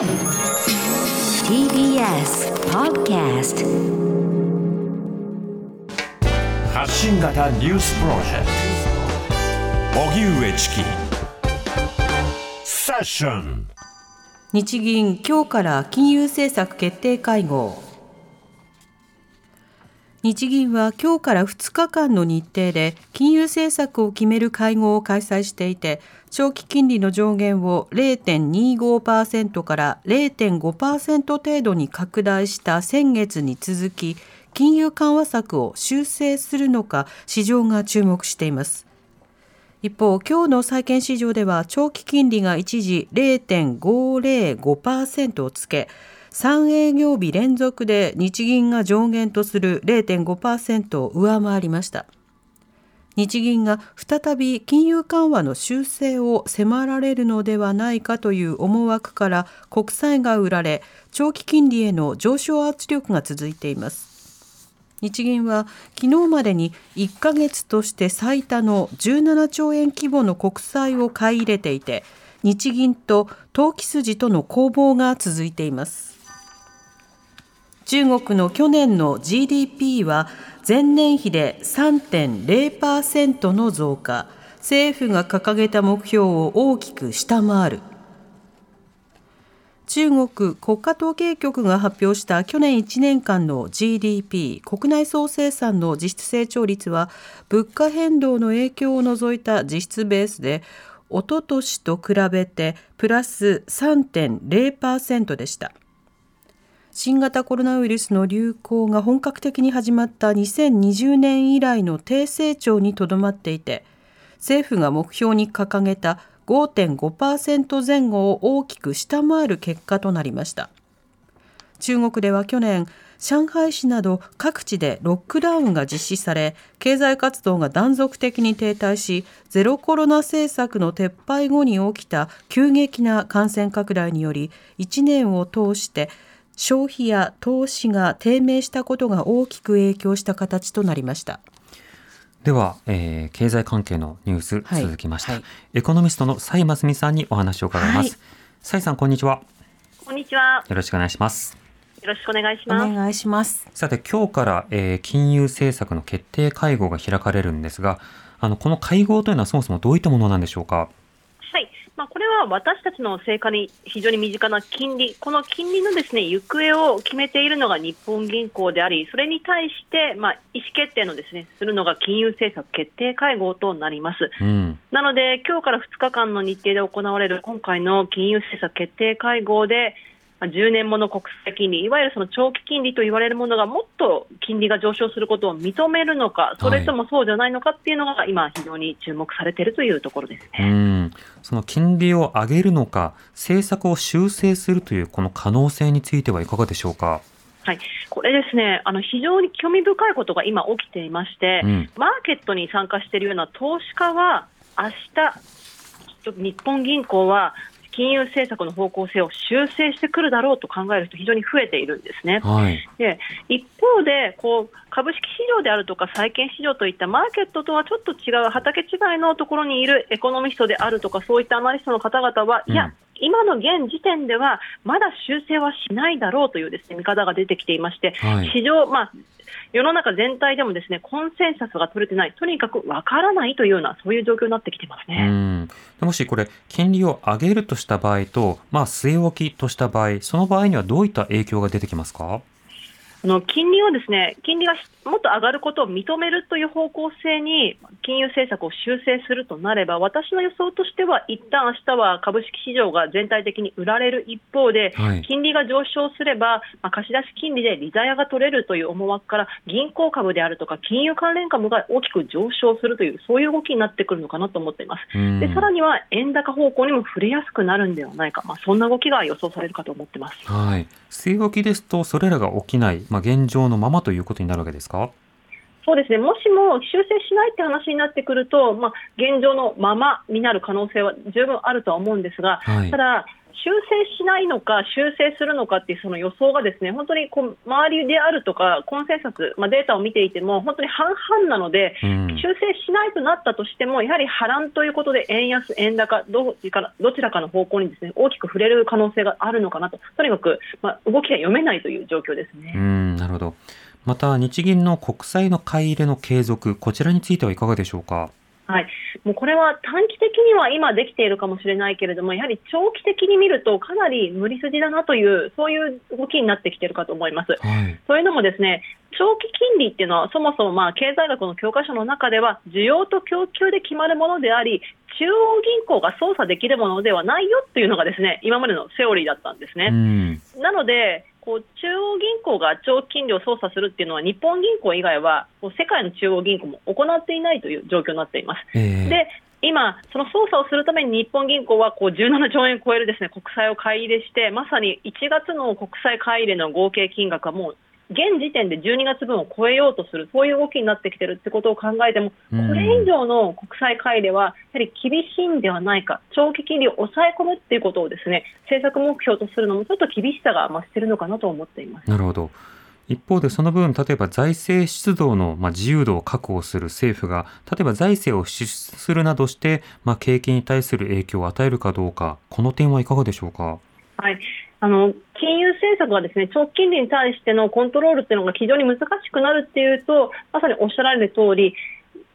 TBS Podcast 発信型ニュースプロジェクト。荻上チキ。セッション。日銀今日から金融政策決定会合日銀は今日から2日間の日程で金融政策を決める会合を開催していて長期金利の上限を0.25%から0.5%程度に拡大した先月に続き金融緩和策を修正するのか市場が注目しています。一方今日の債券市場では長期金利が一時0.505%をつけ3営業日連続で日銀が上限とする0.5%を上回りました。日銀が再び金融緩和の修正を迫られるのではないかという思惑から国債が売られ長期金利への上昇圧力が続いています。日銀は昨日までに1ヶ月として最多の17兆円規模の国債を買い入れていて日銀と投機筋との攻防が続いています。中国の去年の GDP は前年比で3.0%の増加。政府が掲げた目標を大きく下回る。中国国家統計局が発表した去年1年間の GDP 国内総生産の実質成長率は物価変動の影響を除いた実質ベースでおととしと比べてプラス3.0%でした。新型コロナウイルスの流行が本格的に始まった2020年以来の低成長にとどまっていて政府が目標に掲げた5.5%前後を大きく下回る結果となりました。中国では去年上海市など各地でロックダウンが実施され経済活動が断続的に停滞しゼロコロナ政策の撤廃後に起きた急激な感染拡大により1年を通して消費や投資が低迷したことが大きく影響した形となりました。では、えー、経済関係のニュース続きました、はいはい、エコノミストの蔡真澄さんにお話を伺います。蔡、はい、さんこんにちは。こんにちは。よろしくお願いします。よろしくお願いします。お願いします。さて今日から、えー、金融政策の決定会合が開かれるんですが、あのこの会合というのはそもそもどういったものなんでしょうか？はい。まあ、これは私たちの生活に非常に身近な金利、この金利のですね行方を決めているのが日本銀行であり、それに対して、まあ、意思決定のですねするのが金融政策決定会合となります。うん、なので、今日から2日間の日程で行われる今回の金融政策決定会合で、10年もの国債金利、いわゆるその長期金利と言われるものがもっと金利が上昇することを認めるのか、それともそうじゃないのかっていうのが、今、非常に注目されているというところですね。うんその金利を上げるのか、政策を修正するというこの可能性についてはいかがでしょうか？はい、これですね、あの非常に興味深いことが今起きていまして、うん、マーケットに参加しているような投資家は、明日ちょっと日本銀行は金融政策の方向性を修正してくるだろうと考える人、非常に増えているんですね。はい、で一方でこう、株式市場であるとか債券市場といったマーケットとはちょっと違う畑違いのところにいるエコノミストであるとか、そういったアナリストの方々は、うん、いや、今の現時点ではまだ修正はしないだろうというですね見方が出てきていまして、はい、市場、まあ、世の中全体でもですねコンセンサスが取れてない、とにかくわからないというような、そういう状況になってきてますね。うん。もしこれ、金利を上げるとした場合と、まあ、据え置きとした場合、その場合にはどういった影響が出てきますか？あの金利をですね金利がもっと上がることを認めるという方向性に金融政策を修正するとなれば私の予想としては一旦明日は株式市場が全体的に売られる一方で、はい、金利が上昇すれば、まあ、貸し出し金利で利ざやが取れるという思惑から銀行株であるとか金融関連株が大きく上昇するというそういう動きになってくるのかなと思っています。でさらには円高方向にも触れやすくなるんではないか、まあ、そんな動きが予想されるかと思ってます。はい、据え置きですとそれらが起きないまあ、現状のままということになるわけですか？そうですねもしも修正しないって話になってくると、まあ、現状のままになる可能性は十分あるとは思うんですが、はい、ただ、修正しないのか、修正するのかっていうその予想がですね本当にこう周りであるとか、コンセンサス、まあ、データを見ていても、本当に半々なので、うん修正しないとなったとしても、やはり波乱ということで、円安、円高どちらか、どちらかの方向にですね大きく触れる可能性があるのかなと、とにかく、まあ、動きが読めないという状況ですね。うん、なるほど。また、日銀の国債の買い入れの継続、こちらについてはいかがでしょうか？はい、もうこれは短期的には今できているかもしれないけれども、やはり長期的に見ると、かなり無理筋だなという、そういう動きになってきているかと思います。はい。というのもですね、長期金利っていうのは、そもそもまあ経済学の教科書の中では、需要と供給で決まるものであり、中央銀行が操作できるものではないよっていうのがですね、今までのセオリーだったんですね。うん。なので、こう中央銀行が長期金利を操作するっていうのは、日本銀行以外は、こう世界の中央銀行も行っていないという状況になっています。ええで今、その操作をするために日本銀行はこう17兆円超えるですね国債を買い入れして、まさに1月の国債買い入れの合計金額はもう現時点で12月分を超えようとする、そういう動きになってきてるってことを考えても、うんこれ以上の国債買い入れは、やはり厳しいんではないか、長期金利を抑え込むっていうことをですね政策目標とするのも、ちょっと厳しさが増してるのかなと思っています。なるほど。一方でその分、例えば財政出動の、まあ、自由度を確保する政府が、例えば財政を支出するなどして、まあ、景気に対する影響を与えるかどうか、この点はいかがでしょうか？はい、あの金融政策がですね長期金利に対してのコントロールっていうのが非常に難しくなるっていうとまさにおっしゃられる通り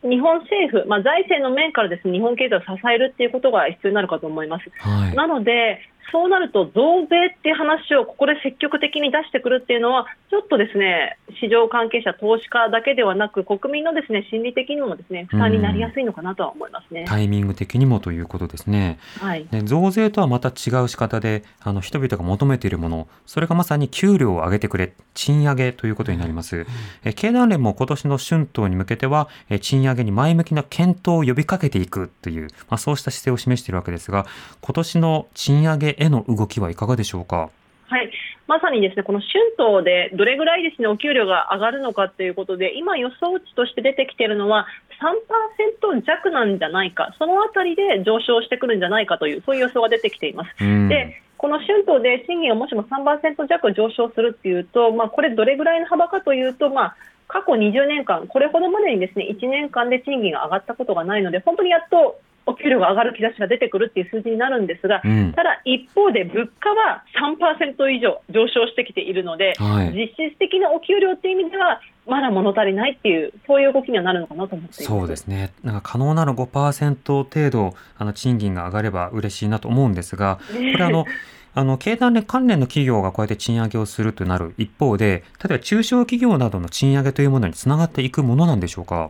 日本政府、まあ、財政の面からですね日本経済を支えるっていうことが必要になるかと思います。はい。なので、そうなると増税っていう話をここで積極的に出してくるっていうのは、ちょっとですね市場関係者、投資家だけではなく、国民のですね心理的にもですね負担になりやすいのかなとは思いますね。タイミング的にもということですね。はいで増税とはまた違う仕方で、あの人々が求めているもの、それがまさに給料を上げてくれ、賃上げということになります。え経団連も今年の春闘に向けては、え賃上げに前向きな検討を呼びかけていくという、まあ、そうした姿勢を示しているわけですが、今年の賃上げへの動きはいかがでしょうか。はい、まさにですねこの春闘でどれぐらいですねお給料が上がるのかということで、今、予想値として出てきているのは、3%弱なんじゃないか、そのあたりで上昇してくるんじゃないかという、そういう予想が出てきています。でこの春闘で賃金がもしも3%弱上昇するっていうと、まあ、これ、どれぐらいの幅かというと、まあ、過去20年間、これほどまでにですね1年間で賃金が上がったことがないので、本当にやっとお給料が上がる兆しが出てくるっていう数字になるんですが、うんただ一方で物価は3%以上上昇してきているので、はい実質的なお給料っていう意味では、まだ物足りないっていう、そういう動きにはなるのかなと思っています。そうですね。なんか可能なら5%程度、あの賃金が上がれば嬉しいなと思うんですが、これあの、あの、経団連関連の企業がこうやって賃上げをするとなる一方で、例えば中小企業などの賃上げというものにつながっていくものなんでしょうか？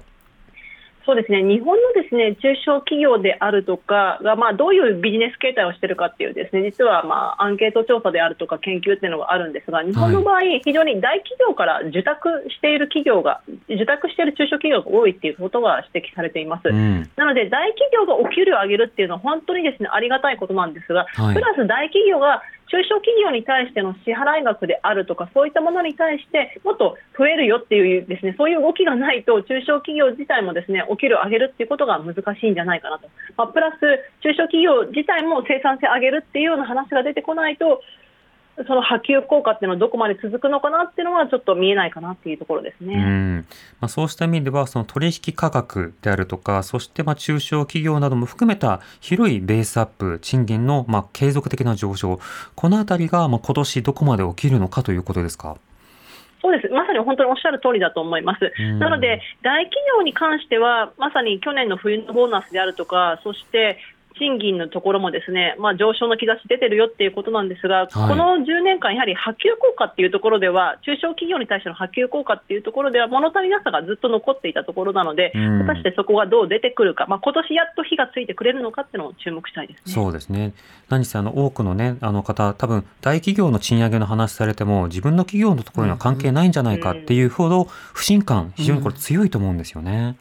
そうですね日本のですね中小企業であるとかが、まあ、どういうビジネス形態をしているかっていうですね実は、まあ、アンケート調査であるとか研究っていうのがあるんですが日本の場合、非常に大企業から受託している企業が受託している中小企業が多いっていうことが指摘されています。うん。なので大企業がお給料を上げるっていうのは本当にですねありがたいことなんですが、はいプラス大企業が中小企業に対しての支払い額であるとかそういったものに対してもっと増えるよっていうですねそういう動きがないと中小企業自体もですねお給料を上げるっていうことが難しいんじゃないかなと、まあ、プラス中小企業自体も生産性上げるっていうような話が出てこないとその波及効果っていうのはどこまで続くのかなっていうのはちょっと見えないかなっていうところですね。うんまあ、そうした意味では、その取引価格であるとか、そしてまあ中小企業なども含めた広いベースアップ、賃金のまあ継続的な上昇、このあたりがまあ今年どこまで起きるのかということですか？そうですまさに本当におっしゃる通りだと思います。うんなので、大企業に関しては、まさに去年の冬のボーナスであるとか、そして賃金のところもですね、まあ、上昇の兆し出てるよっていうことなんですが、この10年間、やはり波及効果っていうところでは、中小企業に対しての波及効果っていうところでは、物足りなさがずっと残っていたところなので、うん果たしてそこがどう出てくるか、まあ今年やっと火がついてくれるのかっていうのを注目したいですね。そうですね。何せあの多くのね、あの方、多分大企業の賃上げの話されても、自分の企業のところには関係ないんじゃないかっていうほど不信感、非常にこれ強いと思うんですよね。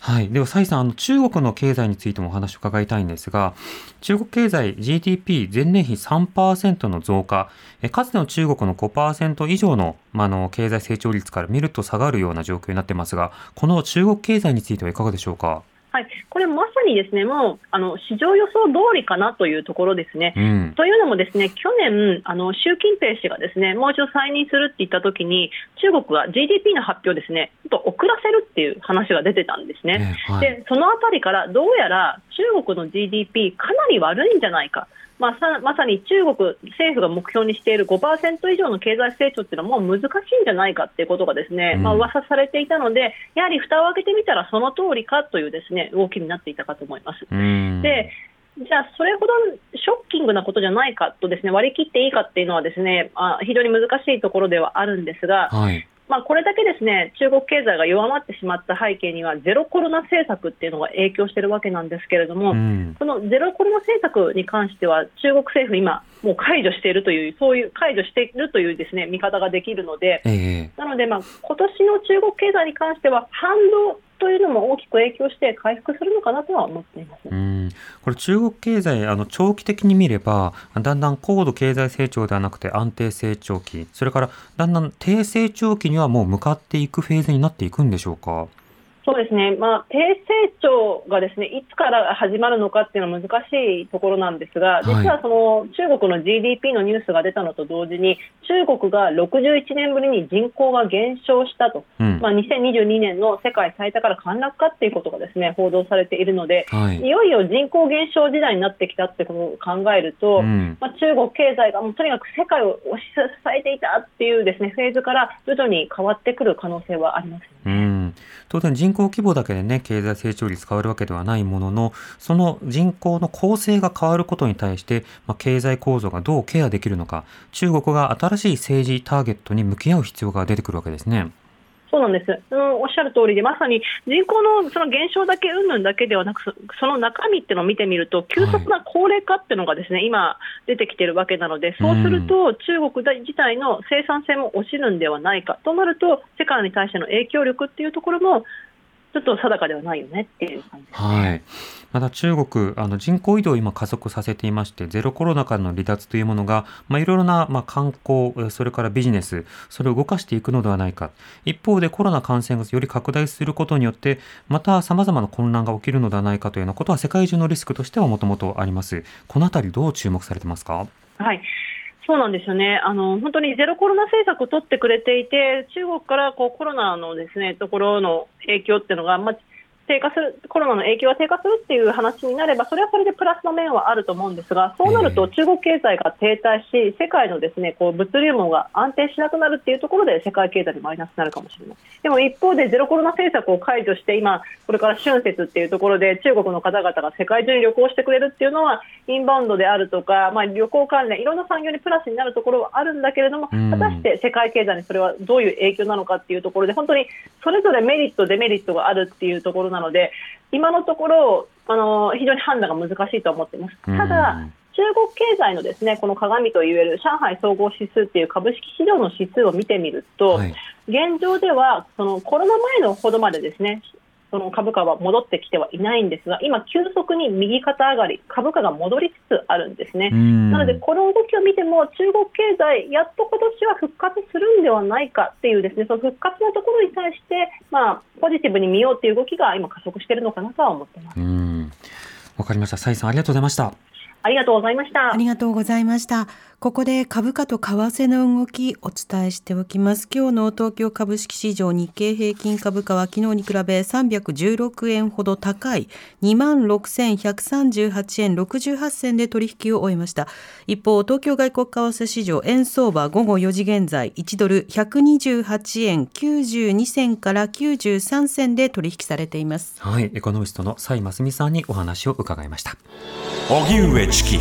はい。では、蔡さん、あの、中国の経済についてもお話を伺いたいんですが、中国経済 GDP 前年比3%の増加、えかつての中国の5%以上の、まあ、あの、経済成長率から見ると下がるような状況になってますが、この中国経済についてはいかがでしょうか？はい、これまさにですねもうあの市場予想通りかなというところですね。うん。というのもですね去年あの習近平氏がですねもう一度再任するって言ったときに中国が GDP の発表をですねちょっと遅らせるっていう話が出てたんですね。ええはいでそのあたりからどうやら中国の GDP かなり悪いんじゃないか。まあ、さまさに中国政府が目標にしている5%以上の経済成長っていうのはもう難しいんじゃないかっていうことがですね、うんまあ噂されていたので、やはり蓋を開けてみたらその通りかというですね動きになっていたかと思います。うん。で、じゃあ、それほどショッキングなことじゃないかとですね割り切っていいかっていうのはですねあ非常に難しいところではあるんですが、はい。まあ、これだけですね中国経済が弱まってしまった背景にはゼロコロナ政策っていうのが影響しているわけなんですけれども、うん。そのゼロコロナ政策に関しては中国政府、今、もう解除しているという、そういう解除しているというですね見方ができるので、ええなので、まあ今年の中国経済に関しては、反動というのも大きく影響して回復するのかなとは思っています。うん、これ中国経済あの長期的に見ればだんだん高度経済成長ではなくて安定成長期それからだんだん低成長期にはもう向かっていくフェーズになっていくんでしょうか？そうですね、まあ、低成長がですねいつから始まるのかっていうのは難しいところなんですが、い。実はその中国の GDP のニュースが出たのと同時に、中国が61年ぶりに人口が減少したと、うん。まあ、2022年の世界最多から陥落かっていうことがですね報道されているので、はい。いよいよ人口減少時代になってきたってことを考えると、うん。まあ、中国経済がもうとにかく世界を推し支えていたっていうですねフェーズから徐々に変わってくる可能性はあります。うん、当然人口規模だけでね経済成長率変わるわけではないもののその人口の構成が変わることに対して、まあ、経済構造がどうケアできるのか中国が新しい政治ターゲットに向き合う必要が出てくるわけですね。そうなんです、うん、おっしゃる通りで、まさに人口のその減少だけ、うんぬんだけではなく、そその中身っていうのを見てみると、急速な高齢化っていうのがですね、今、出てきてるわけなので、そうすると、中国自体の生産性も落ちるんではないかとなると、世界に対しての影響力っていうところも、ちょっと定かではないよねっていう感じです。はい。また中国、あの人口移動を今加速させていまして、ゼロコロナからの離脱というものが、まあ、いろいろな、まあ、観光、えそれからビジネス、それを動かしていくのではないか。一方でコロナ感染がより拡大することによって、また様々な混乱が起きるのではないかというようなことは世界中のリスクとしてはもともとあります。このあたりどう注目されてますか？はいそうなんですよねあの本当にゼロコロナ政策を取ってくれていて、中国からこうコロナのですねところの影響っていうのが、まあ、低下するコロナの影響が低下するっていう話になれば、それはそれでプラスの面はあると思うんですが、そうなると中国経済が停滞し、世界のですねこう物流網が安定しなくなるっていうところで、世界経済にマイナスになるかもしれない。でも一方で、ゼロコロナ政策を解除して、今、これから春節っていうところで、中国の方々が世界中に旅行してくれるっていうのは、インバウンドであるとか、まあ、旅行関連、いろんな産業にプラスになるところはあるんだけれども、うん。果たして世界経済にそれはどういう影響なのかっていうところで、本当にそれぞれメリット、デメリットがあるっていうところなので、今のところ、あの非常に判断が難しいと思っています。ただ、うん中国経済のですねこの鏡といえる上海総合指数っていう株式市場の指数を見てみると、はい。現状ではそのコロナ前のほどまでですねその株価は戻ってきてはいないんですが今、急速に右肩上がり株価が戻りつつあるんですね。うんなので、この動きを見ても、中国経済、やっと今年は復活するんではないかっていう、ですねその復活のところに対して、まあ、ポジティブに見ようという動きが今、加速しているのかなとは思っています。うん。わかりました。サイさんありがとうございました。ありがとうございましたあ。りがとうございました。ここで株価と為替の動きお伝えしておきます。今日の東京株式市場日経平均株価は昨日に比べ316円ほど高い26,138円68銭で取引を終えました。一方、東京外国為替市場円相場午後4時現在1ドル128円92銭から93銭で取引されています。はい。エコノミストの蔡真澄さんにお話を伺いました。荻上チキ